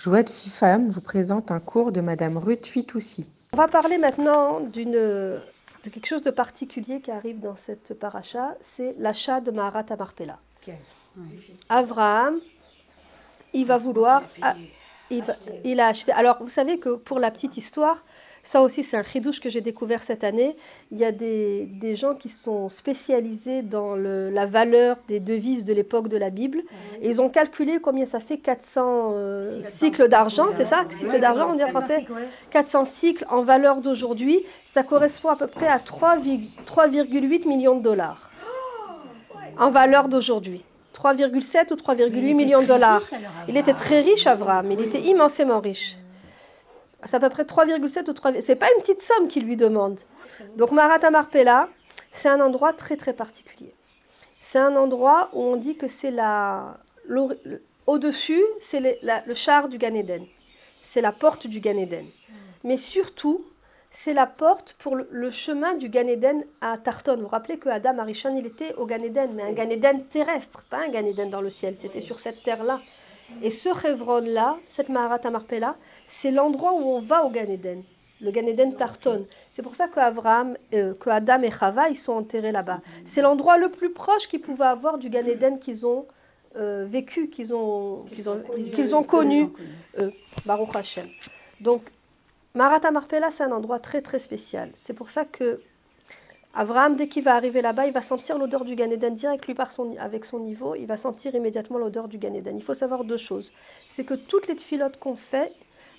Joie de vie femme vous présente un cours de Madame Ruth Fitoussi. On va parler maintenant d'une de quelque chose de particulier qui arrive dans cette paracha, c'est l'achat de Maharat Amarpela. Abraham, il va vouloir, il, il a acheté. Alors, vous savez que pour la petite histoire, ça aussi, c'est un chidouche que j'ai découvert cette année. Il y a des, des gens qui sont spécialisés dans le, la valeur des devises de l'époque de la Bible. Et ils ont calculé combien ça fait 400 euh, cycles d'argent, c'est ça? Cycles d'argent, on dit en français? 400 cycles en valeur d'aujourd'hui. Ça correspond à peu près à 3,8 millions de dollars. En valeur d'aujourd'hui. 3,7 ou 3,8 millions de dollars. Il était très riche, Avram. Il était immensément riche. C'est à peu près 3,7 ou 3. C'est pas une petite somme qu'il lui demande. Donc Marata Marpella, c'est un endroit très très particulier. C'est un endroit où on dit que c'est la. Au-dessus, c'est le char du Gan Eden. C'est la porte du Gan Eden. Mais surtout, c'est la porte pour le, chemin du Gan Eden à Tarton. Vous vous rappelez que Adam Arishon, il était au Gan Eden, mais un Gan Eden terrestre, pas un Gan Eden dans le ciel. C'était sur cette terre-là. Et ce Chevron-là, cette Maharata Marpella, c'est l'endroit où on va au Gan Eden, le Gan Eden Tarton. C'est pour ça que, euh, que Adam et Chava, ils sont enterrés là-bas. C'est l'endroit le plus proche qu'ils pouvaient avoir du Gan Eden qu'ils ont euh, vécu, qu'ils ont, qu'ils ont, qu'ils ont connu, euh, Baruch Hashem. Donc, Marata Marpella, c'est un endroit très très spécial. C'est pour ça que Abraham, dès qu'il va arriver là-bas, il va sentir l'odeur du Gan Eden direct lui par son, avec son niveau, il va sentir immédiatement l'odeur du Gan Eden. Il faut savoir deux choses. C'est que toutes les filotes qu'on fait,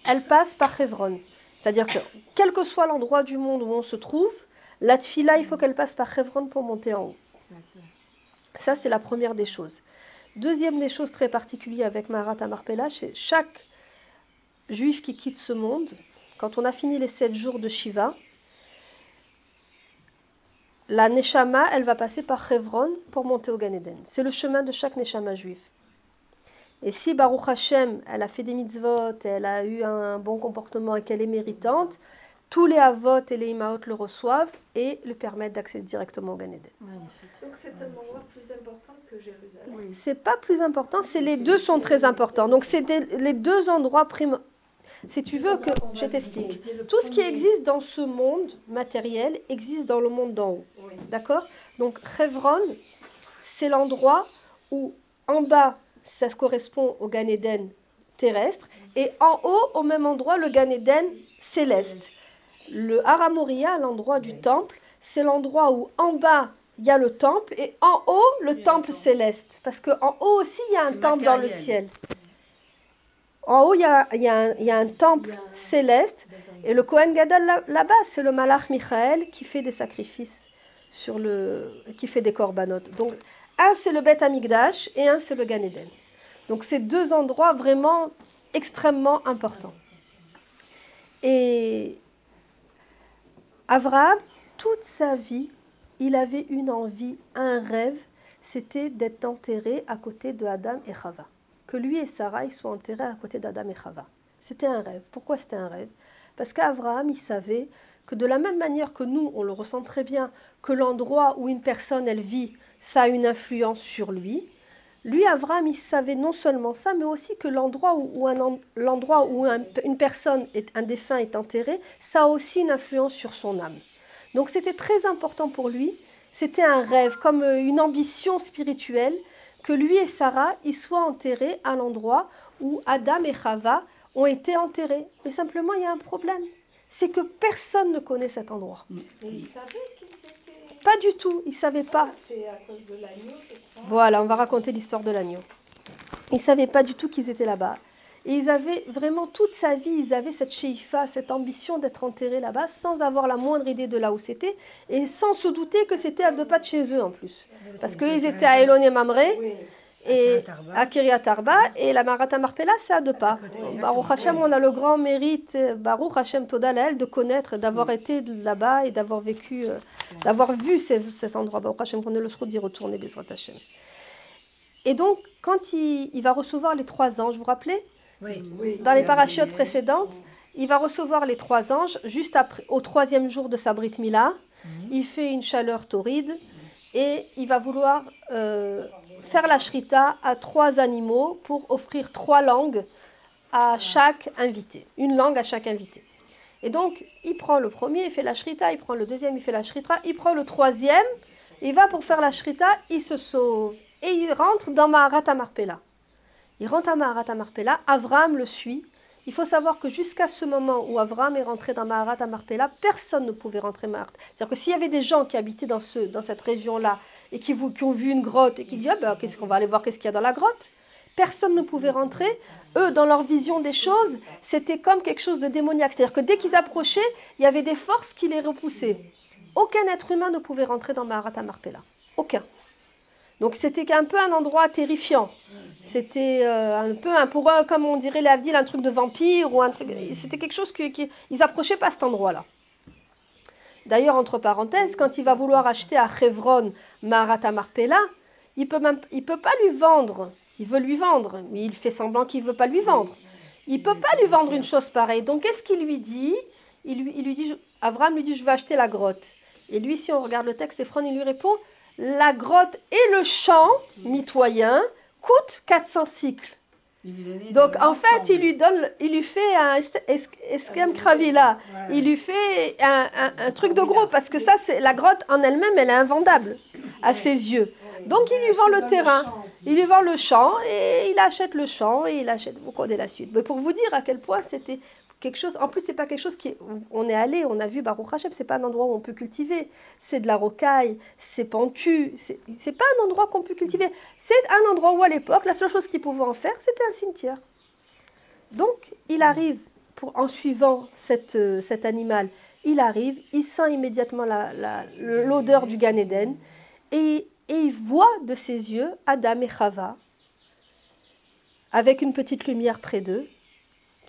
elle passe par Hebron. C'est-à-dire que quel que soit l'endroit du monde où on se trouve, la tfila, il faut qu'elle passe par Hebron pour monter en haut. Ça, c'est la première des choses. Deuxième des choses très particulières avec Marat Amarpela, c'est chaque juif qui quitte ce monde, quand on a fini les sept jours de Shiva, la Neshama, elle va passer par Hebron pour monter au Gan Eden. C'est le chemin de chaque Neshama juif. Et si Baruch Hashem, elle a fait des mitzvot, elle a eu un bon comportement et qu'elle est méritante, tous les avot et les imaot le reçoivent et le permettent d'accéder directement au Gan Eden. Donc c'est un endroit plus important que Jérusalem. Oui. C'est pas plus important, c'est les deux sont très importants. Donc c'est les deux endroits primordiaux. Si tu veux que je t'explique, tout ce qui existe dans ce monde matériel existe dans le monde d'en haut. D'accord? Donc Hebron, c'est l'endroit où en bas ça correspond au Gan Eden terrestre, et en haut, au même endroit, le Gan Eden céleste. Le Haramoria, l'endroit du temple, c'est l'endroit où en bas, il y a le temple, et en haut, le temple céleste. Parce qu'en haut aussi, il y a un temple dans le ciel. En haut, il y a, il y a, un, il y a un temple céleste, et le Kohen Gadol là-bas, c'est le Malach Michael qui fait des sacrifices, sur le, qui fait des corbanotes. Donc, un c'est le Beth Amigdash et un c'est le Gan Eden. Donc c'est deux endroits vraiment extrêmement importants. Et Abraham, toute sa vie, il avait une envie, un rêve, c'était d'être enterré à côté de Adam et Chava. Que lui et Sarah soient enterrés à côté d'Adam et Chava. C'était un rêve. Pourquoi c'était un rêve? Parce qu'Abraham, il savait que de la même manière que nous, on le ressent très bien, que l'endroit où une personne, elle vit, ça a une influence sur lui, lui, Avram, il savait non seulement ça, mais aussi que l'endroit où, l'endroit où une personne, est, un défunt est enterré, ça a aussi une influence sur son âme. Donc c'était très important pour lui, c'était un rêve, comme euh, une ambition spirituelle, que lui et Sarah, ils soient enterrés à l'endroit où Adam et Chava ont été enterrés. Mais simplement, il y a un problème, c'est que personne ne connaît cet endroit. Pas du tout, ils ne savaient pas. Voilà, on va raconter l'histoire de l'agneau. Ils ne savaient pas du tout qu'ils étaient là-bas. Et ils avaient vraiment toute sa vie, ils avaient cette sheifa, cette ambition d'être enterrés là-bas sans avoir la moindre idée de là où c'était et sans se douter que c'était à deux pas de chez eux en plus. Parce qu'ils étaient à Elon et Mamré et à Kiryat Arba et la Marata Marpella c'est à deux pas. Baruch Hashem, on a le grand mérite, Baruch Hashem Todalel, de connaître, d'avoir été là-bas et d'avoir vécu, euh, d'avoir vu cet endroit. Baruch Hashem, qu'on ait le d'y retourner, Bezrat Hashem. Et donc, quand il, il, va recevoir les trois anges, vous vous rappelez? Oui. Dans les parachutes précédentes, il va recevoir les trois anges juste après, au troisième jour de sa Brit Mila. Mhm. Il fait une chaleur torride et il va vouloir euh, faire la shrita à trois animaux pour offrir trois langues à chaque invité, une langue à chaque invité. Et donc, il prend le premier, il fait la shrita, il prend le deuxième, il fait la shrita, il prend le troisième, il va pour faire la shrita, il se sauve. Et il rentre dans Maharat Marpella. Il rentre à Maharat Marpella, Avram le suit. Il faut savoir que jusqu'à ce moment où Avram est rentré dans Maharat Marpella, personne ne pouvait rentrer Maharat. C'est-à-dire que s'il y avait des gens qui habitaient dans, ce, dans cette région-là et qui, qui, ont vu une grotte et qui disent ah ben, qu'est-ce qu'on va aller voir, qu'est-ce qu'il y a dans la grotte? Personne ne pouvait rentrer. Eux, dans leur vision des choses, c'était comme quelque chose de démoniaque. C'est-à-dire que dès qu'ils approchaient, il y avait des forces qui les repoussaient. Aucun être humain ne pouvait rentrer dans Maharat Marpella. Aucun. Donc c'était un peu un endroit terrifiant. C'était euh, un peu un pour eux, comme on dirait l'Avdil, un truc de vampire ou. C'était quelque chose qui, qui ils approchaient pas cet endroit-là. D'ailleurs, entre parenthèses, quand il va vouloir acheter à Chevron Maharata Marpella, il peut même, il peut pas lui vendre. Il veut lui vendre, mais il fait semblant qu'il veut pas lui vendre. Il peut pas lui vendre une chose pareille. Donc qu'est-ce qu'il lui dit? Il lui, il lui dit, Avram lui dit, je vais acheter la grotte. Et lui, si on regarde le texte, Ephron, lui répond, la grotte et le champ mitoyen coûtent 400 cycles. Donc en fait, il lui donne, il lui fait un esquem là. Il lui fait un, un, truc de gros parce que ça, c'est la grotte en elle-même, elle est invendable à ses yeux. Donc il lui vend le terrain, il lui vend le champ et il achète le champ et il achète. Vous connaissez la suite. Mais pour vous dire à quel point c'était quelque chose. En plus, c'est pas quelque chose qui. on est allé, on a vu Baruch Hashem, c'est pas un endroit où on peut cultiver. C'est de la rocaille, c'est pentu. C'est pas un endroit qu'on peut cultiver. C'est un endroit où à l'époque, la seule chose qu'ils pouvaient en faire, c'était un cimetière. Donc, il arrive, en suivant euh, cet animal, il arrive, il sent immédiatement l'odeur du Gan Eden et, et il voit de ses yeux Adam et Chava avec une petite lumière près d'eux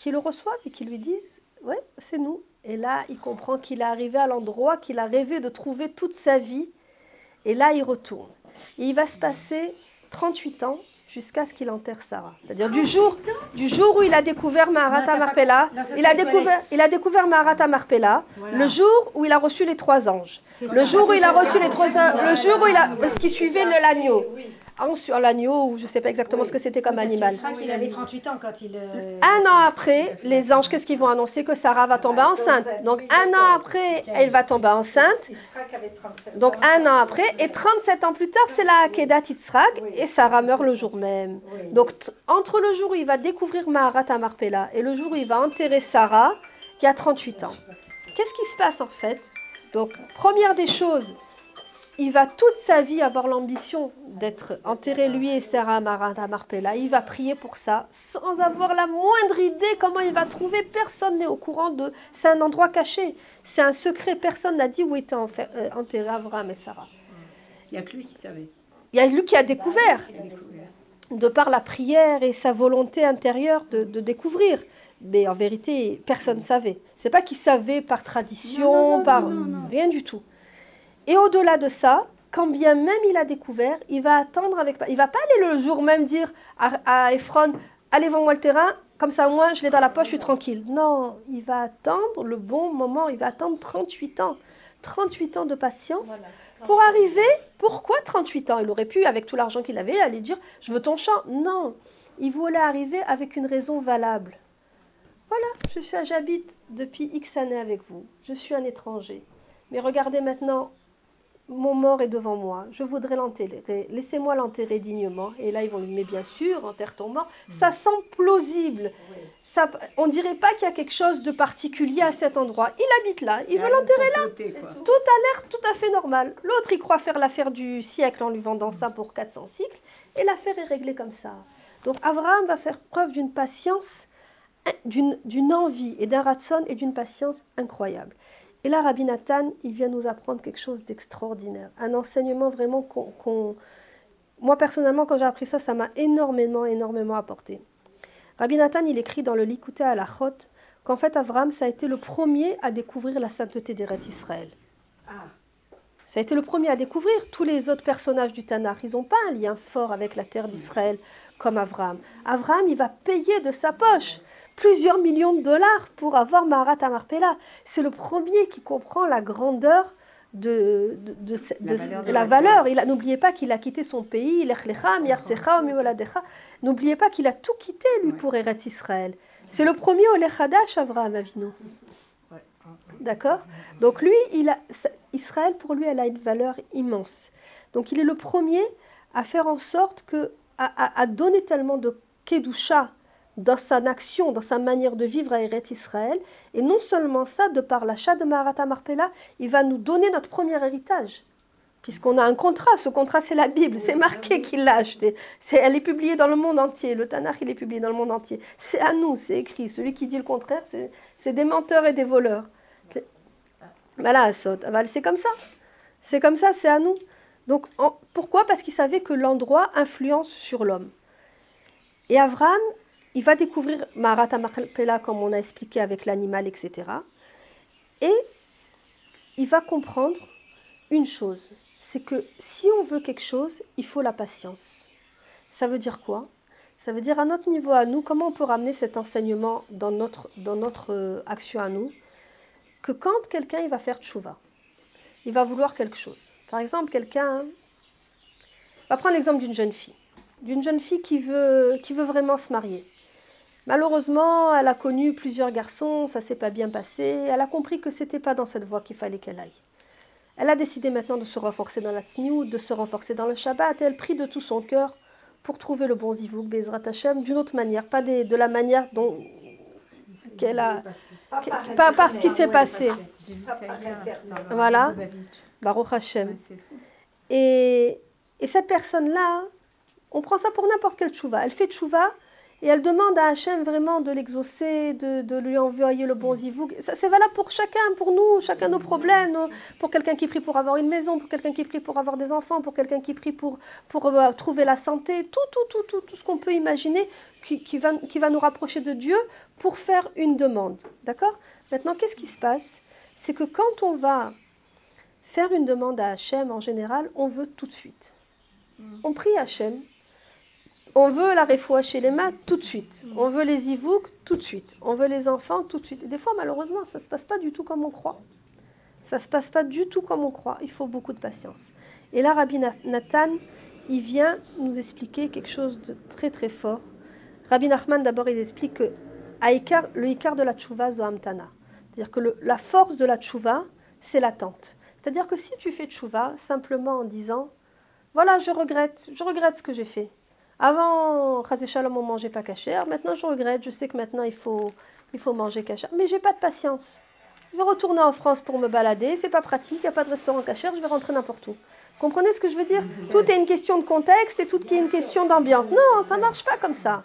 qui le reçoivent et qui lui disent Ouais, c'est nous. Et là, il comprend qu'il est arrivé à l'endroit qu'il a rêvé de trouver toute sa vie. Et là, il retourne. Et il va se passer 38 ans jusqu'à ce qu'il enterre Sarah. C'est-à-dire du jour, du jour où il a découvert Maharata Marpella, il a découvert, il a découvert Maharata Marpella, le jour où il a reçu les trois anges, le jour où il a reçu les trois anges, le jour où il a, ce qui suivait l'agneau, sur l'agneau, ou je ne sais pas exactement ce que c'était comme animal. Il avait 38 ans quand il. Euh, un an après, les anges, qu'est-ce qu'ils vont annoncer Que Sarah va tomber enceinte. Donc un an après, elle va tomber enceinte. Donc un an après, et 37 ans plus tard, c'est la Kedat Yitzhak, et Sarah meurt le jour même. Donc entre le jour où il va découvrir Maharat Marpella et le jour où il va enterrer Sarah, qui a 38 ans. Qu'est-ce qui se passe en fait? Donc première des choses, il va toute sa vie avoir l'ambition d'être enterré lui et Sarah Marata Marpella. Il va prier pour ça sans avoir la moindre idée comment il va trouver. Personne n'est au courant de. C'est un endroit caché. C'est un secret. Personne n'a dit où était euh, enterré Abraham et Sarah. Il n'y a que lui qui savait. Il y a lui qui a découvert. De par la prière et sa volonté intérieure de, découvrir. Mais en vérité, personne ne savait. C'est pas qu'il savait par tradition, par rien du tout. Et au-delà de ça, quand bien même il a découvert, il va attendre avec. Il va pas aller le jour même dire à, à Ephron Allez, vends-moi le terrain, comme ça, moi, je l'ai dans la poche, je suis tranquille. Non, il va attendre le bon moment, il va attendre 38 ans. 38 ans de patience pour arriver. Pourquoi 38 ans? Il aurait pu, avec tout l'argent qu'il avait, aller dire Je veux ton champ. Non, il voulait arriver avec une raison valable. Voilà, je suis, j'habite depuis X années avec vous. Je suis un étranger. Mais regardez maintenant mon mort est devant moi, je voudrais l'enterrer, laissez-moi l'enterrer dignement. Et là, ils vont lui dire, bien sûr, enterre ton mort. Mm. Ça semble plausible. Ça, on dirait pas qu'il y a quelque chose de particulier à cet endroit. Il habite là, il, veut l'enterrer là. Tout a l'air tout à fait normal. L'autre, il croit faire l'affaire du siècle en lui vendant ça pour 400 cycles, et l'affaire est réglée comme ça. Donc Abraham va faire preuve d'une patience, d'une envie et d'un ratson et d'une patience incroyable. Et là, Rabbi Nathan, il vient nous apprendre quelque chose d'extraordinaire, un enseignement vraiment qu'on... Moi, personnellement, quand j'ai appris ça, ça m'a énormément, énormément apporté. Rabbi Nathan, il écrit dans le Likuté à la Chot qu'en fait, Avram, ça a été le premier à découvrir la sainteté des rêves d'Israël. Ah. Ça a été le premier à découvrir. Tous les autres personnages du Tanakh, ils n'ont pas un lien fort avec la terre d'Israël comme Avram. Avram, il va payer de sa poche plusieurs millions de dollars pour avoir Maharat Amarpella. C'est le premier qui comprend la grandeur de, de, de, La de- valeur de de la la valeur. Il N'oubliez pas qu'il a quitté son pays. N'oubliez pas qu'il a tout quitté, lui, Ouais. pour Eretz Israël. C'est le premier au Lechadash, Avraham Avinu. Ouais. D'accord Donc lui, il a, ça- Israël, pour lui, elle a une valeur immense. Donc il est le premier à faire en sorte que, à, à- à donner tellement de kedusha dans sa action, dans sa manière de vivre à Eretz Israël. Et non seulement ça, de par l'achat de Maharata Marpella, il va nous donner notre premier héritage. Puisqu'on a un contrat, ce contrat c'est la Bible, c'est marqué qu'il l'a acheté. C'est, elle est publiée dans le monde entier, le Tanakh il est publié dans le monde entier. C'est à nous, c'est écrit. Celui qui dit le contraire, c'est, c'est des menteurs et des voleurs. C'est- Voilà, saute. Aval, c'est comme ça. C'est comme ça, c'est à nous. Donc, en- pourquoi? Parce qu'il savait que l'endroit influence sur l'homme. Et Avram, il va découvrir Marpella, comme on a expliqué avec l'animal, etc. Et il va comprendre une chose, c'est que si on veut quelque chose, il faut la patience. Ça veut dire quoi? Ça veut dire à notre niveau à nous, comment on peut ramener cet enseignement dans notre, dans notre euh, action à nous? Que quand quelqu'un il va faire tchouva, il va vouloir quelque chose. Par exemple, quelqu'un va prendre l'exemple d'une jeune fille, d'une jeune fille qui veut, qui veut vraiment se marier. Malheureusement, elle a connu plusieurs garçons, ça s'est pas bien passé. Elle a compris que c'était pas dans cette voie qu'il fallait qu'elle aille. Elle a décidé maintenant de se renforcer dans la tsniout, de se renforcer dans le Shabbat, et elle prie de tout son cœur pour trouver le bon zivouk, Bezrat Hashem, d'une autre manière, pas de la manière dont qu'elle a, que- pas par ce qui s'est passé. Voilà. Baruch Hashem. Et, et cette personne-là, on prend ça pour n'importe quelle tchouva. Elle fait tchouva et elle demande à Hachem vraiment de l'exaucer, de, de lui envoyer le bon zivouk. C'est valable pour chacun, pour nous, chacun nos problèmes. nos- pour quelqu'un qui prie pour avoir une maison, pour quelqu'un qui prie pour avoir des enfants, pour quelqu'un qui prie pour, pour euh, trouver la santé. Tout, tout, tout, tout, tout ce qu'on peut imaginer qui, qui, va, qui va nous rapprocher de Dieu pour faire une demande. D'accord? Maintenant, qu'est-ce qui se passe? C'est que quand on va faire une demande à Hachem, en général, on veut tout de suite. On prie Hachem. On veut la refoua chez les mains tout de suite. On veut les ivouk tout de suite. On veut les enfants tout de suite. Et des fois, malheureusement, ça ne se passe pas du tout comme on croit. Ça ne se passe pas du tout comme on croit. Il faut beaucoup de patience. Et là, Rabbi Na- Nathan, il vient nous expliquer quelque chose de très très fort. Rabbi Nachman, d'abord, il explique que le Ikar de la tchouva, Zohamtana. C'est-à-dire que le- la force de la tchouva, c'est l'attente. C'est-à-dire que si tu fais tchouva simplement en disant voilà, je regrette, je regrette ce que j'ai fait. Avant, Shalom, on mangeait pas cachère. Maintenant, je regrette. Je sais que maintenant, il faut, il faut manger cachère. Mais j'ai pas de patience. Je vais retourner en France pour me balader. C'est pas pratique. Il n'y a pas de restaurant cachère. Je vais rentrer n'importe où. Comprenez ce que je veux dire? Tout est une question de contexte et tout est une question d'ambiance. Non, ça marche pas comme ça.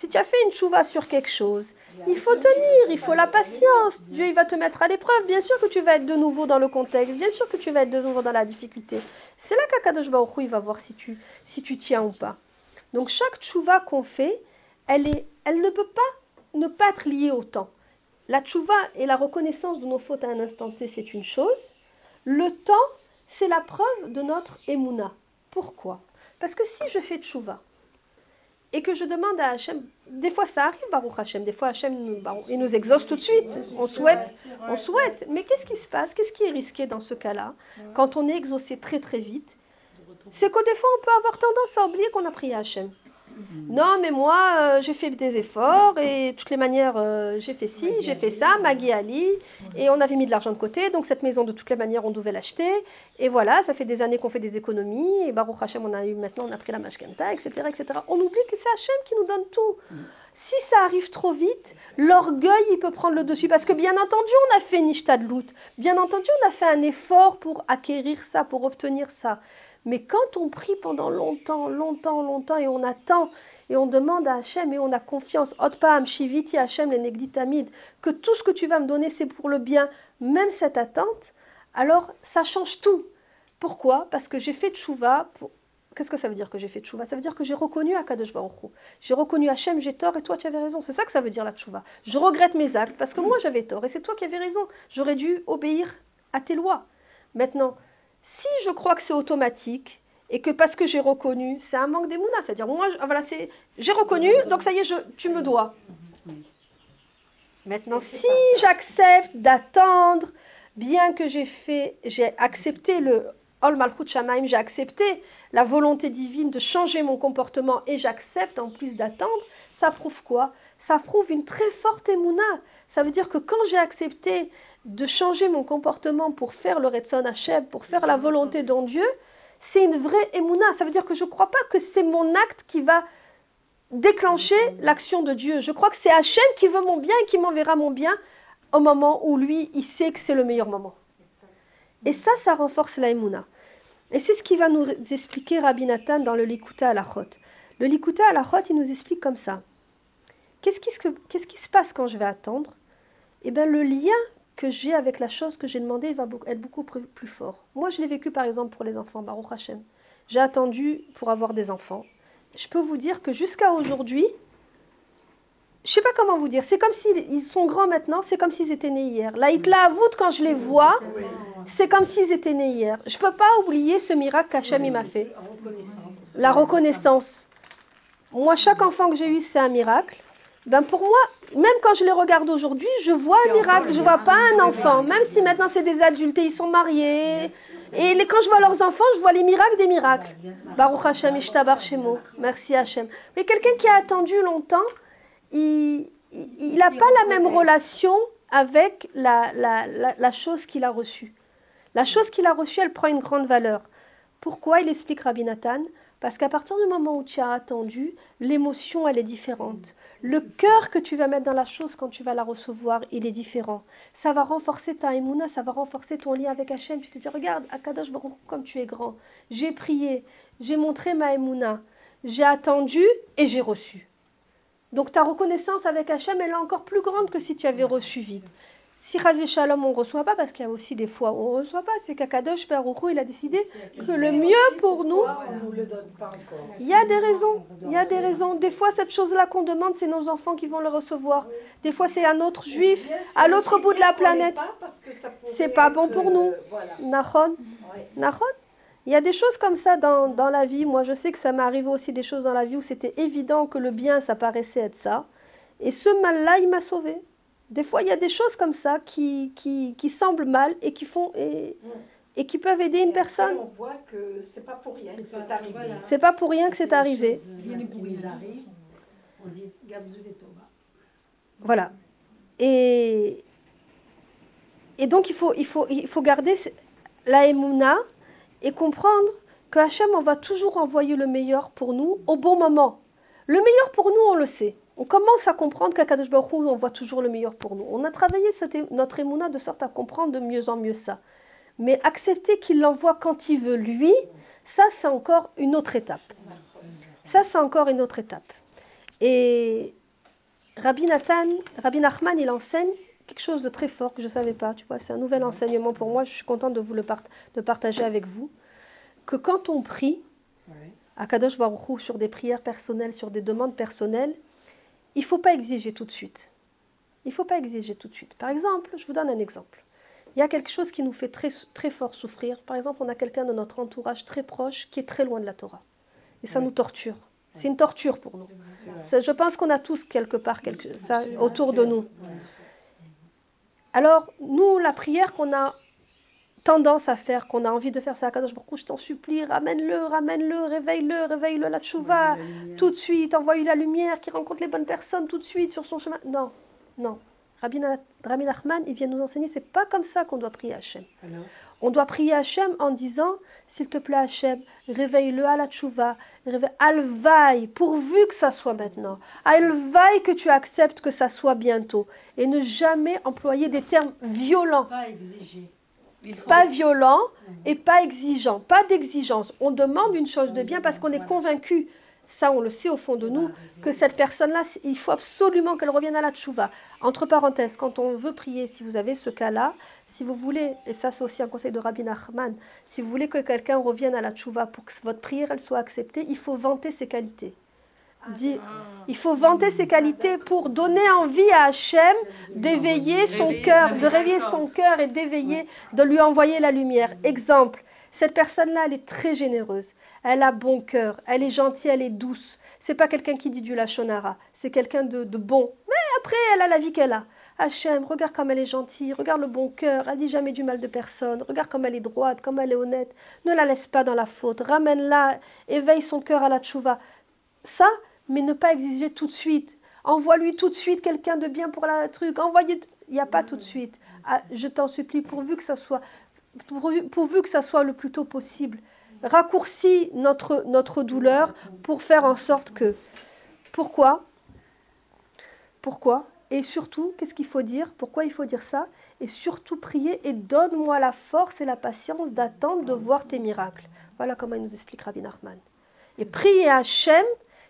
Si tu as fait une chouva sur quelque chose, il faut tenir, il faut la patience. Dieu, il va te mettre à l'épreuve. Bien sûr que tu vas être de nouveau dans le contexte. Bien sûr que tu vas être de nouveau dans la difficulté. C'est là qu'Akadosh Baruch Hu, il va voir si tu, si tu tiens ou pas. Donc chaque tchouva qu'on fait, elle, est, elle ne peut pas ne pas être liée au temps. La tchouva et la reconnaissance de nos fautes à un instant T, c'est une chose. Le temps, c'est la preuve de notre émouna. Pourquoi? Parce que si je fais tchouva et que je demande à Hachem, des fois ça arrive, Baruch Hachem, des fois Hachem il nous exauce tout de suite, on souhaite, on souhaite, mais qu'est-ce qui se passe? Qu'est-ce qui est risqué dans ce cas-là? Quand on est exaucé très très vite, c'est que des fois on peut avoir tendance à oublier qu'on a prié Hachem. Non, mais moi, euh, j'ai fait des efforts et de toutes les manières, euh, j'ai fait ci, j'ai fait ça, Maggie Ali, et on avait mis de l'argent de côté, donc cette maison, de toutes les manières, on devait l'acheter. Et voilà, ça fait des années qu'on fait des économies, et Baruch Hashem, on a eu maintenant, on a pris la Mashkenta, etc., etc. On oublie que c'est Hachem qui nous donne tout. Si ça arrive trop vite, l'orgueil, il peut prendre le dessus. Parce que bien entendu, on a fait Nishtadlout. Bien entendu, on a fait un effort pour acquérir ça, pour obtenir ça. Mais quand on prie pendant longtemps, longtemps, longtemps, et on attend, et on demande à Hachem, et on a confiance, Otpam, Shiviti, Hachem, les que tout ce que tu vas me donner, c'est pour le bien, même cette attente, alors ça change tout. Pourquoi? Parce que j'ai fait tchouva pour... Qu'est-ce que ça veut dire que j'ai fait tchouva? Ça veut dire que j'ai reconnu Akadosh Baruch. J'ai reconnu Hachem, j'ai tort et toi tu avais raison. C'est ça que ça veut dire la tchouva. Je regrette mes actes parce que moi j'avais tort et c'est toi qui avais raison. J'aurais dû obéir à tes lois. Maintenant, si je crois que c'est automatique et que parce que j'ai reconnu, c'est un manque d'émouna, c'est-à-dire moi, ah, voilà, c'est, j'ai reconnu, donc ça y est, je, tu me dois. Maintenant, si j'accepte d'attendre, bien que j'ai fait, j'ai accepté le Ol Malchut Shamaim, j'ai accepté la volonté divine de changer mon comportement et j'accepte en plus d'attendre, ça prouve quoi? Ça prouve une très forte émouna. Ça veut dire que quand j'ai accepté de changer mon comportement pour faire le Retson Hashem, pour faire la volonté de Dieu, c'est une vraie émouna. Ça veut dire que je ne crois pas que c'est mon acte qui va déclencher l'action de Dieu. Je crois que c'est Hachem qui veut mon bien et qui m'enverra mon bien au moment où lui, il sait que c'est le meilleur moment. Et ça, ça renforce la émouna. Et c'est ce qui va nous expliquer Rabbi Nathan dans le Likuta à la Chot. Le Likuta à la Chot, il nous explique comme ça. Qu'est-ce qui, se passe quand je vais attendre? Eh bien, le lien que j'ai avec la chose que j'ai demandé va être beaucoup plus fort. Moi, je l'ai vécu par exemple pour les enfants, Baruch Hashem. J'ai attendu pour avoir des enfants. Je peux vous dire que jusqu'à aujourd'hui, je sais pas comment vous dire, c'est comme s'ils sont grands maintenant, c'est comme s'ils étaient nés hier. Ils l'avouent quand je les vois, c'est comme s'ils étaient nés hier. Je peux pas oublier ce miracle qu'Hachem m'a fait. La reconnaissance. Moi, chaque enfant que j'ai eu, c'est un miracle ben pour moi, même quand je les regarde aujourd'hui, je vois un miracle, je vois pas un enfant, même si maintenant c'est des adultes et ils sont mariés. Et les, quand je vois leurs enfants, je vois les miracles des miracles. Baruch Hashem, Ishtabar Shemo. Merci Hashem. Mais quelqu'un qui a attendu longtemps, il n'a pas la même relation avec la, la, la, la chose qu'il a reçue. La chose qu'il a reçue, elle prend une grande valeur. Pourquoi Il explique Rabbi Nathan? Parce qu'à partir du moment où tu as attendu, l'émotion, elle est différente. Le cœur que tu vas mettre dans la chose quand tu vas la recevoir, il est différent. Ça va renforcer ta émouna, ça va renforcer ton lien avec Hachem. Tu te dis, regarde, Akadosh Baruch comme tu es grand. J'ai prié, j'ai montré ma émouna, j'ai attendu et j'ai reçu. Donc ta reconnaissance avec Hachem, elle est encore plus grande que si tu avais reçu vite. Si Chazé Shalom, on ne reçoit pas, parce qu'il y a aussi des fois où on ne reçoit pas, c'est qu'Akadosh Baruch il a décidé que le mieux pour nous, il y a des raisons, il y a des raisons. Des fois, cette chose-là qu'on demande, c'est nos enfants qui vont le recevoir. Des fois, c'est un autre juif, à l'autre bout de la planète. C'est pas bon pour nous. Nahon Nahon il y a des choses comme ça dans, dans la vie. Moi, je sais que ça m'est arrivé aussi des choses dans la vie où c'était évident que le bien, ça paraissait être ça. Et ce mal-là, il m'a sauvé. Des fois, il y a des choses comme ça qui, qui, qui semblent mal et qui font et, et qui peuvent aider une personne. On voit que c'est pas pour rien que c'est arrivé. C'est pas pour rien que c'est arrivé. Voilà. Et et donc il faut il faut il faut garder la émouna et comprendre que Hachem on va toujours envoyer le meilleur pour nous au bon moment. Le meilleur pour nous, on le sait on commence à comprendre qu'à Kadosh Baruch on voit toujours le meilleur pour nous. On a travaillé notre émouna de sorte à comprendre de mieux en mieux ça. Mais accepter qu'il l'envoie quand il veut lui, ça c'est encore une autre étape. Ça c'est encore une autre étape. Et Rabbi Nathan, Rabbi Nachman, il enseigne quelque chose de très fort que je ne savais pas. Tu vois, c'est un nouvel enseignement pour moi. Je suis contente de vous le de partager avec vous. Que quand on prie, à Kadosh Baruch sur des prières personnelles, sur des demandes personnelles, il ne faut pas exiger tout de suite. Il ne faut pas exiger tout de suite. Par exemple, je vous donne un exemple. Il y a quelque chose qui nous fait très, très fort souffrir. Par exemple, on a quelqu'un de notre entourage très proche qui est très loin de la Torah. Et ça nous torture. C'est une torture pour nous. Je pense qu'on a tous quelque part quelque, ça autour de nous. Alors, nous, la prière qu'on a tendance à faire, qu'on a envie de faire ça, Kadosh Baruch je t'en supplie, ramène-le, ramène-le, réveille-le, réveille-le, la tchouva, tout de suite, envoie-lui la lumière, qui rencontre les bonnes personnes tout de suite sur son chemin. Non, non. Rabbi, Nachman, il vient nous enseigner, c'est pas comme ça qu'on doit prier Hachem. On doit prier Hachem en disant, s'il te plaît Hachem, réveille-le à la tchouva, alvaille, pourvu que ça soit maintenant. Alvaille que tu acceptes que ça soit bientôt. Et ne jamais employer des termes violents. Pas exiger pas violent et pas exigeant, pas d'exigence. On demande une chose de bien parce qu'on est convaincu, ça on le sait au fond de nous, que cette personne-là, il faut absolument qu'elle revienne à la tchouva. Entre parenthèses, quand on veut prier, si vous avez ce cas-là, si vous voulez, et ça c'est aussi un conseil de Rabbi Nachman, si vous voulez que quelqu'un revienne à la tchouva pour que votre prière soit acceptée, il faut vanter ses qualités il faut vanter ses qualités pour donner envie à Hachem d'éveiller son cœur, de réveiller son cœur et d'éveiller, de lui envoyer la lumière. Exemple, cette personne-là, elle est très généreuse, elle a bon cœur, elle est gentille, elle est douce. C'est pas quelqu'un qui dit du lachonara, c'est quelqu'un de, de bon. Mais après, elle a la vie qu'elle a. Hachem, regarde comme elle est gentille, regarde le bon cœur, elle dit jamais du mal de personne, regarde comme elle est droite, comme elle est honnête, ne la laisse pas dans la faute, ramène-la, éveille son cœur à la tchouva. Ça, mais ne pas exiger tout de suite. Envoie-lui tout de suite quelqu'un de bien pour la truc. Envoyez, il n'y a pas tout de suite. Ah, je t'en supplie, pourvu que ça soit, pourvu, que ça soit le plus tôt possible. Raccourcis notre, notre douleur pour faire en sorte que. Pourquoi Pourquoi Et surtout, qu'est-ce qu'il faut dire Pourquoi il faut dire ça Et surtout prier et donne-moi la force et la patience d'attendre de voir tes miracles. Voilà comment il nous explique Rabbi Nachman. Et prier à Hachem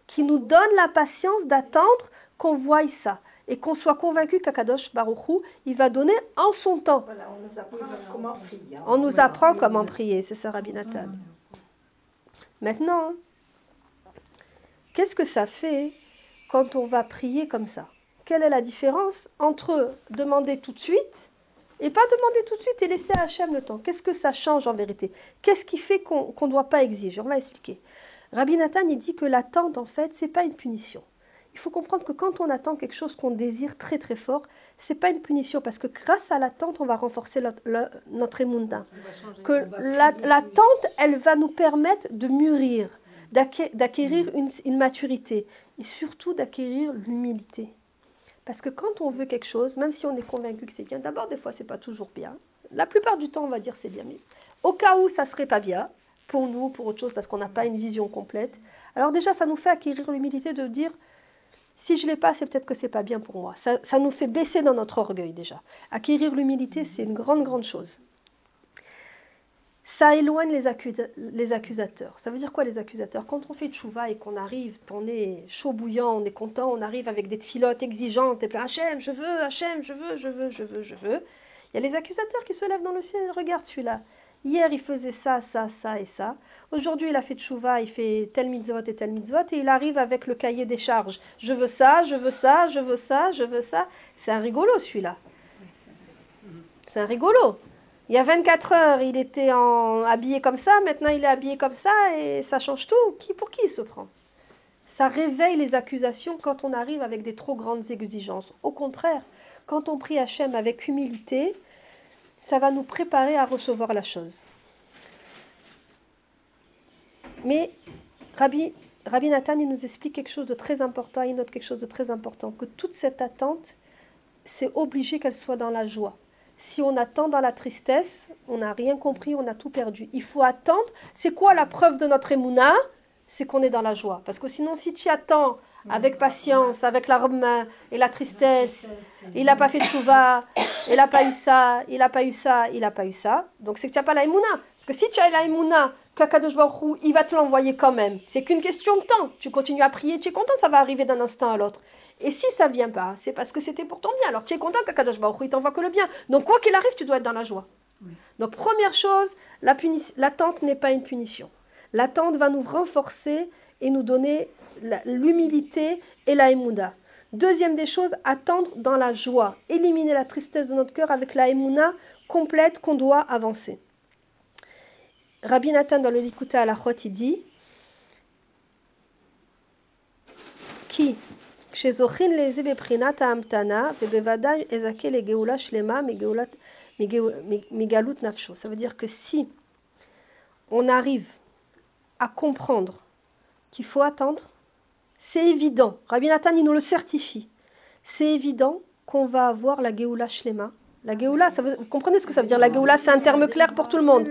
qui nous donne la patience d'attendre qu'on voie ça et qu'on soit convaincu qu'Akadosh Baruchou, il va donner en son temps. on nous apprend comment prier. On nous apprend comment prier, c'est ça Rabbi Nathan. Maintenant, qu'est-ce que ça fait quand on va prier comme ça? Quelle est la différence entre demander tout de suite et pas demander tout de suite et laisser à Hachem le temps? Qu'est-ce que ça change en vérité? Qu'est-ce qui fait qu'on ne doit pas exiger? On va expliquer. Rabbi Nathan, il dit que l'attente, en fait, c'est pas une punition. Il faut comprendre que quand on attend quelque chose qu'on désire très très fort, c'est pas une punition parce que grâce à l'attente, on va renforcer notre, notre Que l'attente, elle va nous permettre de mûrir, d'acquérir une, une maturité et surtout d'acquérir l'humilité. Parce que quand on veut quelque chose, même si on est convaincu que c'est bien, d'abord des fois c'est pas toujours bien. La plupart du temps on va dire c'est bien, mais au cas où ça serait pas bien pour nous, pour autre chose, parce qu'on n'a pas une vision complète. Alors déjà ça nous fait acquérir l'humilité de dire si je ne l'ai pas, c'est peut-être que c'est pas bien pour moi. Ça, nous fait baisser dans notre orgueil déjà. Acquérir l'humilité, c'est une grande, grande chose. Ça éloigne les, accusateurs. Ça veut dire quoi les accusateurs? Quand on fait chouva et qu'on arrive, on est chaud bouillant, on est content, on arrive avec des filottes exigeantes, et puis Hachem, je veux, Hachem, je veux, je veux, je veux, je veux. Il y a les accusateurs qui se lèvent dans le ciel, regarde celui-là. Hier, il faisait ça, ça, ça et ça. Aujourd'hui, il a fait tchouva, il fait tel mitzvot et tel mitzvot, et il arrive avec le cahier des charges. Je veux ça, je veux ça, je veux ça, je veux ça. C'est un rigolo, celui-là. C'est un rigolo. Il y a 24 heures, il était habillé comme ça, maintenant il est habillé comme ça, et ça change tout. Qui, pour qui il se prend? Ça réveille les accusations quand on arrive avec des trop grandes exigences. Au contraire, quand on prie Hachem avec humilité, ça va nous préparer à recevoir la chose. Mais Rabbi, Rabbi Nathan, il nous explique quelque chose de très important, il note quelque chose de très important, que toute cette attente, c'est obligé qu'elle soit dans la joie. Si on attend dans la tristesse, on n'a rien compris, on a tout perdu. Il faut attendre. C'est quoi la preuve de notre émouna? C'est qu'on est dans la joie. Parce que sinon, si tu attends avec patience, avec la main et la tristesse. Il n'a pas fait de chouva, il n'a pas eu ça, il n'a pas eu ça, il n'a pas eu ça. Donc c'est que tu n'as pas la Parce que si tu as la émouna, il va te l'envoyer quand même. C'est qu'une question de temps. Tu continues à prier, tu es content, ça va arriver d'un instant à l'autre. Et si ça vient pas, c'est parce que c'était pour ton bien. Alors tu es content qu'Akadosh Baruch il t'envoie que le bien. Donc quoi qu'il arrive, tu dois être dans la joie. Donc première chose, l'attente n'est pas une punition. L'attente va nous renforcer et nous donner l'humilité et la. Deuxième des choses, attendre dans la joie, éliminer la tristesse de notre cœur avec la émouna complète qu'on doit avancer. Rabbi Nathan dans le Likuta à la Chot, dit qui si ça veut dire que si on arrive à comprendre qu'il faut attendre, c'est évident. Rabbi Nathan, il nous le certifie. C'est évident qu'on va avoir la Geoula Shlema. La Geoula, vous comprenez ce que ça veut dire? La Geoula, c'est un terme clair pour tout le monde.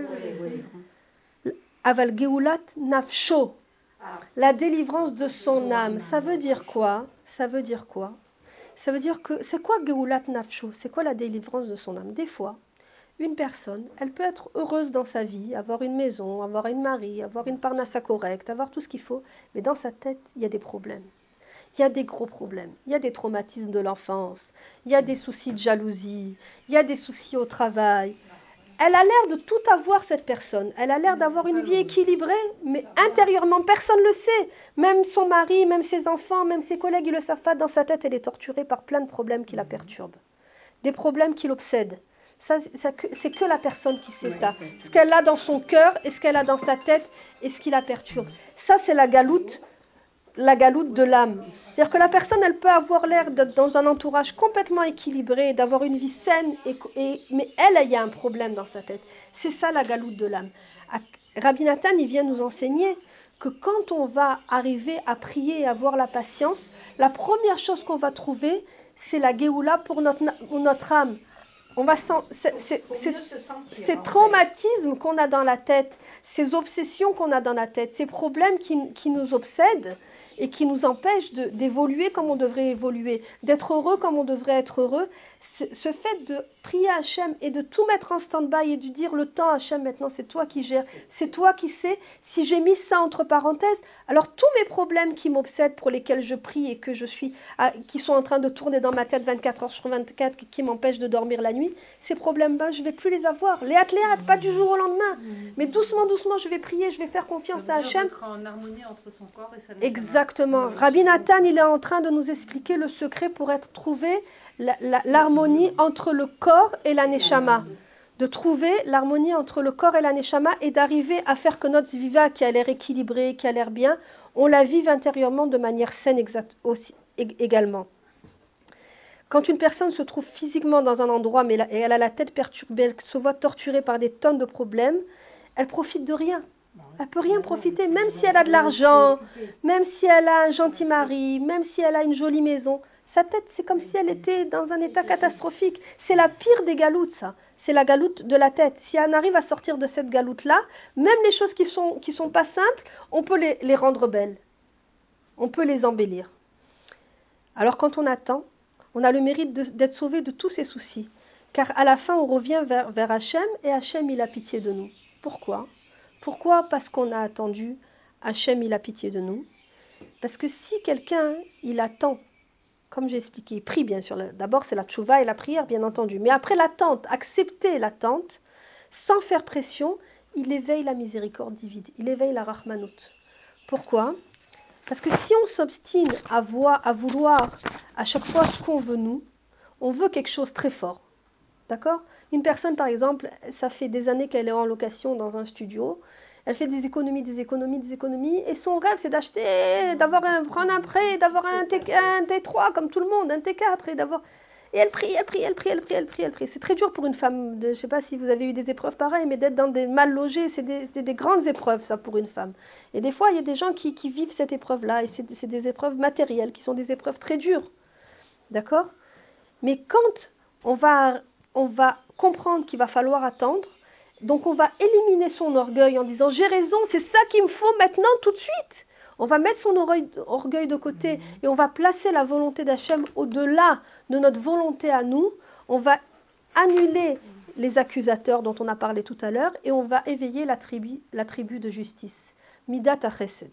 Aval Geulat Nafsho. La délivrance de son âme. Ça veut dire quoi? Ça veut dire quoi? Ça veut dire que c'est quoi Geulat Nafsho? C'est quoi la délivrance de son âme? Des fois, une personne, elle peut être heureuse dans sa vie, avoir une maison, avoir une mari, avoir une parnassa correcte, avoir tout ce qu'il faut, mais dans sa tête, il y a des problèmes. Il y a des gros problèmes. Il y a des traumatismes de l'enfance. Il y a des soucis de jalousie. Il y a des soucis au travail. Elle a l'air de tout avoir, cette personne. Elle a l'air d'avoir une vie équilibrée, mais intérieurement, personne ne le sait. Même son mari, même ses enfants, même ses collègues, ils ne le savent pas. Dans sa tête, elle est torturée par plein de problèmes qui la perturbent. Des problèmes qui l'obsèdent c'est que la personne qui sait ça. Ce qu'elle a dans son cœur et ce qu'elle a dans sa tête et ce qui la perturbe. Ça, c'est la galoute la galoute de l'âme. C'est-à-dire que la personne, elle peut avoir l'air d'être dans un entourage complètement équilibré, d'avoir une vie saine, et, et- mais elle, il y a un problème dans sa tête. C'est ça la galoute de l'âme. Rabbi Nathan, il vient nous enseigner que quand on va arriver à prier et avoir la patience, la première chose qu'on va trouver, c'est la Géoula pour notre, na- pour notre âme. On va ces traumatismes qu'on a dans la tête, ces obsessions qu'on a dans la tête, ces problèmes qui, qui nous obsèdent et qui nous empêchent d'évoluer comme on devrait évoluer, d'être heureux comme on devrait être heureux, ce fait de prier Hachem et de tout mettre en stand-by et de dire le temps Hachem maintenant c'est toi qui gères, c'est toi qui sais, si j'ai mis ça entre parenthèses, alors tous mes problèmes qui m'obsèdent, pour lesquels je prie et que je suis, qui sont en train de tourner dans ma tête 24 heures sur 24, qui, qui m'empêchent de dormir la nuit, ces problèmes-là, je vais plus les avoir. Les athlètes, pas du jour au lendemain. Mais doucement, doucement, je vais prier, je vais faire confiance à Hachem. en harmonie entre son corps et sa Exactement. Rabbi Nathan, il est en train de nous expliquer le secret pour être trouvé l'harmonie entre le corps et la neshama. De trouver l'harmonie entre le corps et la neshama et d'arriver à faire que notre viva, qui a l'air équilibrée, qui a l'air bien, on la vive intérieurement de manière saine exact, aussi, ég- également. Quand une personne se trouve physiquement dans un endroit mais et elle a la tête perturbée, elle se voit torturée par des tonnes de problèmes, elle profite de rien. Elle peut rien profiter, même si elle a de l'argent, même si elle a un gentil mari, même si elle a une jolie maison. Sa tête, c'est comme si elle était dans un état catastrophique. C'est la pire des galoutes, ça. C'est la galoute de la tête. Si elle arrive à sortir de cette galoute-là, même les choses qui sont, qui sont pas simples, on peut les, les rendre belles. On peut les embellir. Alors quand on attend, on a le mérite d'être sauvé de tous ces soucis. Car à la fin, on revient vers, vers Hachem et Hachem, il a pitié de nous. Pourquoi? Pourquoi? Parce qu'on a attendu. Hachem, il a pitié de nous. Parce que si quelqu'un, il attend, comme j'ai expliqué, il prie bien sûr. D'abord, c'est la tchouva et la prière, bien entendu. Mais après l'attente, accepter l'attente, sans faire pression, il éveille la miséricorde divine. Il éveille la rahmanout. Pourquoi? Parce que si on s'obstine à, à vouloir à chaque fois ce qu'on veut nous, on veut quelque chose de très fort. D'accord? Une personne, par exemple, ça fait des années qu'elle est en location dans un studio. Elle fait des économies, des économies, des économies. Et son rêve, c'est d'acheter, d'avoir un, prêt, d'avoir un, T, un T3 comme tout le monde, un T4 et d'avoir. Et elle prie, elle prie, elle prie, elle prie, elle prie, elle prie. C'est très dur pour une femme. De, je sais pas si vous avez eu des épreuves pareilles, mais d'être dans des mal logés, c'est des, grandes épreuves, ça, pour une femme. Et des fois, il y a des gens qui, vivent cette épreuve-là. Et c'est des épreuves matérielles, qui sont des épreuves très dures. D'accord? Mais quand on va, on va comprendre qu'il va falloir attendre, donc on va éliminer son orgueil en disant j'ai raison, c'est ça qu'il me faut maintenant tout de suite. On va mettre son orgueil, de côté et on va placer la volonté d'Hachem au-delà de notre volonté à nous. On va annuler les accusateurs dont on a parlé tout à l'heure et on va éveiller la tribu, la tribu de justice. Midat Chesed.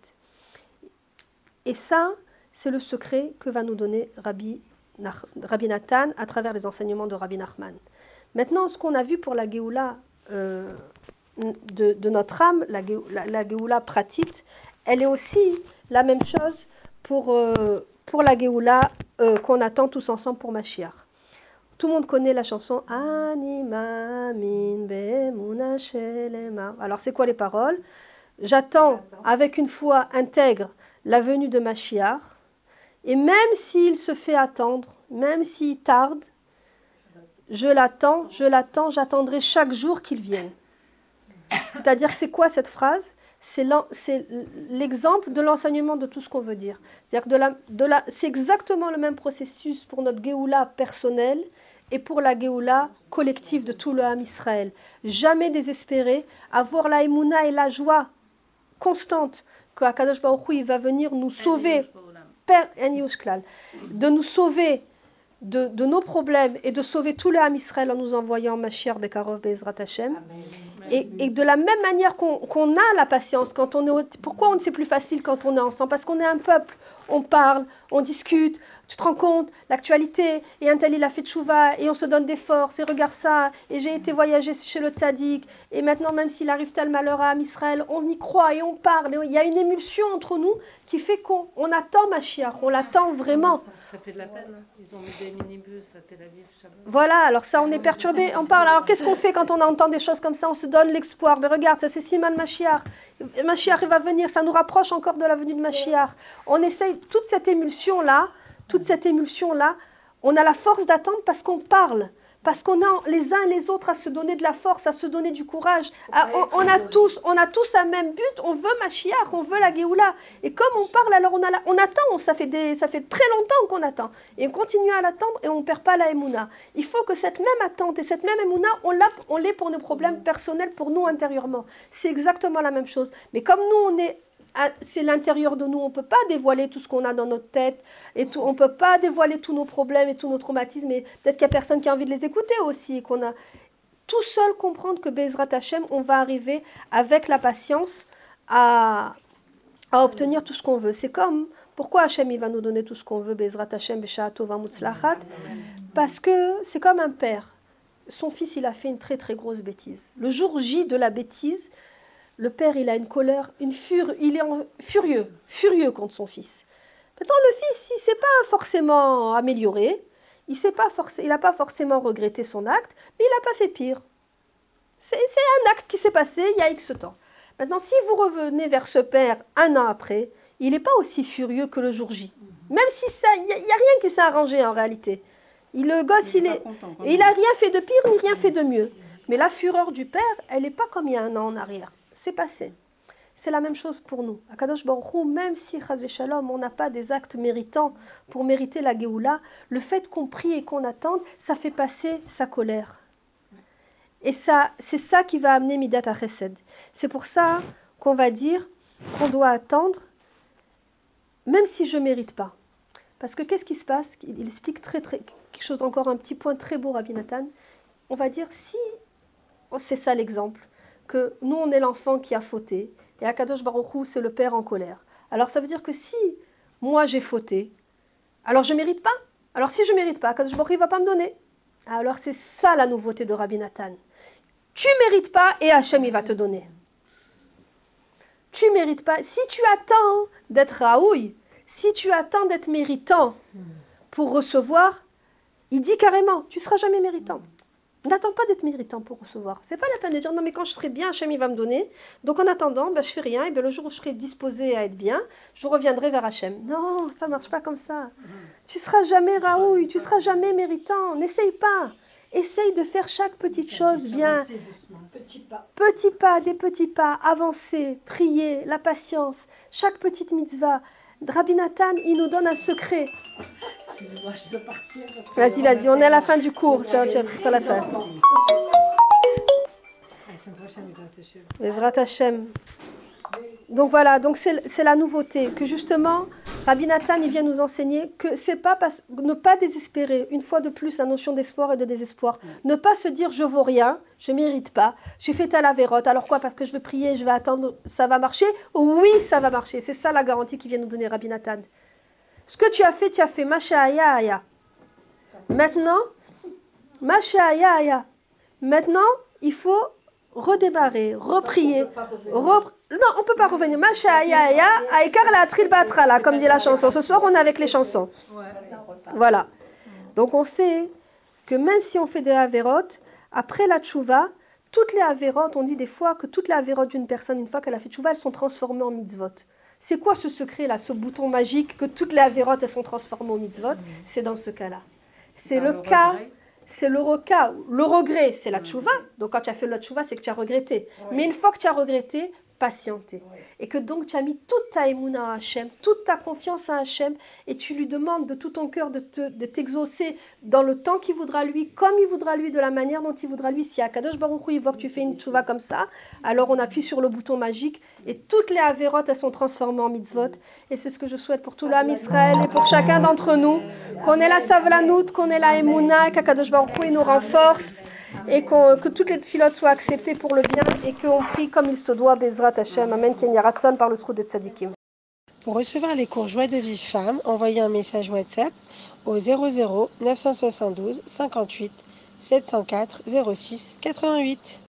Et ça, c'est le secret que va nous donner Rabbi, Rabbi Nathan à travers les enseignements de Rabbi Nachman. Maintenant, ce qu'on a vu pour la Géoula euh, de, notre âme, la, la, pratique, elle est aussi la même chose pour, euh, pour la Géoula euh, qu'on attend tous ensemble pour Mashiach. Tout le monde connaît la chanson Anima min. Alors, c'est quoi les paroles? J'attends avec une foi intègre la venue de Mashiach, et même s'il se fait attendre, même s'il tarde, je l'attends, je l'attends, j'attendrai chaque jour qu'il vienne. C'est-à-dire, c'est quoi cette phrase? C'est l'exemple de l'enseignement de tout ce qu'on veut dire. C'est-à-dire que de la, de la, c'est exactement le même processus pour notre Géoula personnelle et pour la Géoula collective de tout le Ham Israël. Jamais désespérer, avoir la émouna et la joie constante que Akadosh Baruch Hu, il va venir nous sauver de nous sauver de, de nos problèmes et de sauver tout le Ham Israël en nous envoyant Mashiach Bekarov Bezrat Hashem. Et, et de la même manière qu'on a la patience quand on est pourquoi on c'est plus facile quand on est ensemble? Parce qu'on est un peuple on parle on discute Tu te rends compte, l'actualité, et un tel il a fait tchouva, et on se donne des forces, et regarde ça, et j'ai été voyager chez le tzaddik, et maintenant même s'il arrive tel malheur à Israël, on y croit et on parle, et il y a une émulsion entre nous qui fait qu'on on attend Mashiach, on l'attend vraiment. Ça fait de la peine, hein. ils ont mis des minibus à Tel Aviv. Voilà, alors ça on est perturbé, on parle. Alors qu'est-ce qu'on fait quand on entend des choses comme ça? On se donne l'espoir. Mais regarde, ça c'est Siman Mashiach. Mashiach il va venir, ça nous rapproche encore de la venue de Mashiach. On essaye toute cette émulsion là toute cette émulsion-là, on a la force d'attendre parce qu'on parle, parce qu'on a les uns et les autres à se donner de la force, à se donner du courage. on, a tous, on a tous un même but, on veut Mashiach, on veut la Géoula. Et comme on parle, alors on, a on attend, ça fait, des, ça fait très longtemps qu'on attend. Et on continue à l'attendre et on ne perd pas la Emouna. Il faut que cette même attente et cette même Emouna, on l'ait pour nos problèmes personnels, pour nous intérieurement. C'est exactement la même chose. Mais comme nous, on est c'est l'intérieur de nous. On ne peut pas dévoiler tout ce qu'on a dans notre tête et tout. On ne peut pas dévoiler tous nos problèmes et tous nos traumatismes. Et peut-être qu'il n'y a personne qui a envie de les écouter aussi. Qu'on a tout seul comprendre que Bezrat Hashem, on va arriver avec la patience à, à obtenir tout ce qu'on veut. C'est comme pourquoi Hashem il va nous donner tout ce qu'on veut, Bezrat Hashem, Beshaatova Parce que c'est comme un père. Son fils, il a fait une très très grosse bêtise. Le jour J de la bêtise, le père, il a une colère, une fure, il est furieux, furieux contre son fils. Maintenant, le fils, il s'est pas forcément amélioré, il n'a pas, pas forcément regretté son acte, mais il n'a pas fait pire. C'est un acte qui s'est passé il y a X temps. Maintenant, si vous revenez vers ce père un an après, il n'est pas aussi furieux que le jour J. Même si ça, il n'y a, rien qui s'est arrangé en réalité. Il, le gosse, il, est, il n'a rien fait de pire ni rien fait de mieux. Mais la fureur du père, elle n'est pas comme il y a un an en arrière c'est passé. C'est la même chose pour nous. À Kadosh Baruch même si Shalom, on n'a pas des actes méritants pour mériter la Géoula, le fait qu'on prie et qu'on attende, ça fait passer sa colère. Et ça, c'est ça qui va amener Midat à Chesed. C'est pour ça qu'on va dire qu'on doit attendre, même si je ne mérite pas. Parce que qu'est-ce qui se passe? Il explique très, très, quelque chose encore, un petit point très beau, Rabbi Nathan. On va dire, si, c'est ça l'exemple, que nous, on est l'enfant qui a fauté, et Akadosh Baruchou, c'est le père en colère. Alors ça veut dire que si moi j'ai fauté, alors je ne mérite pas. Alors si je ne mérite pas, Akadosh Baruchou ne va pas me donner. Alors c'est ça la nouveauté de Rabbi Nathan. Tu mérites pas et Hachem il va te donner. Tu mérites pas. Si tu attends d'être Raoui, si tu attends d'être méritant pour recevoir, il dit carrément, tu ne seras jamais méritant. N'attends pas d'être méritant pour recevoir. C'est pas la peine de dire non mais quand je serai bien, Hachem il va me donner. Donc en attendant, ben, je fais rien et ben, le jour où je serai disposé à être bien, je reviendrai vers Hachem. Non, ça marche pas comme ça. Tu seras jamais Raoul, tu seras jamais méritant. N'essaye pas. Essaye de faire chaque petite chose bien. Petit pas. Petit pas, des petits pas, avancer, prier, la patience, chaque petite mitzvah. Rabbi Nathan, il nous donne un secret. Vas-y, vas-y, on est à la fin du cours, à la fin. Hashem. Donc voilà, donc c'est la nouveauté, que justement, Rabbi Nathan, il vient nous enseigner que c'est pas ne pas désespérer, une fois de plus, la notion d'espoir et de désespoir. Ne pas se dire je vaux rien, je mérite pas, j'ai fait la vérote, alors quoi, parce que je vais prier, je vais attendre, ça va marcher? Oui, ça va marcher, c'est ça la garantie qu'il vient nous donner Rabbi Nathan. Ce que tu as fait, tu as fait Aya. Maintenant. Maintenant, il faut redémarrer, reprier. Repr... Non, on ne peut pas revenir. Aya, Aïkar la comme dit la chanson. Ce soir, on est avec les chansons. Voilà. Donc, on sait que même si on fait des avérotes, après la tchouva, toutes les avérotes, on dit des fois que toutes les avérotes d'une personne, une fois qu'elle a fait tchouva, elles sont transformées en mitzvot. C'est quoi ce secret-là, ce bouton magique que toutes les avérotes elles sont transformées en mitzvot C'est dans ce cas-là. C'est le cas, c'est le cas. Le regret, c'est la tchouva. Donc quand tu as fait la tchouva, c'est que tu as regretté. Mais une fois que tu as regretté, patienter. Et que donc tu as mis toute ta émouna à Hachem, toute ta confiance à Hachem, et tu lui demandes de tout ton cœur de, de t'exaucer dans le temps qu'il voudra lui, comme il voudra lui, de la manière dont il voudra lui. Si Akadosh Baruch Hu, il voit que tu fais une tchouva comme ça, alors on appuie sur le bouton magique, et toutes les avérotes, elles sont transformées en mitzvot. Et c'est ce que je souhaite pour tout l'âme Israël et pour chacun d'entre nous, qu'on ait la savlanout, qu'on ait la émouna, qu'Akadosh Baruch Hu, il nous renforce et que toutes les pilotes soient acceptées pour le bien et qu'on prie comme il se doit, Bezrat Hashem, Amen, personne par le trou de Tzadikim. Pour recevoir les cours Joie de vie femme, envoyez un message WhatsApp au 00 972 58 704 06 88.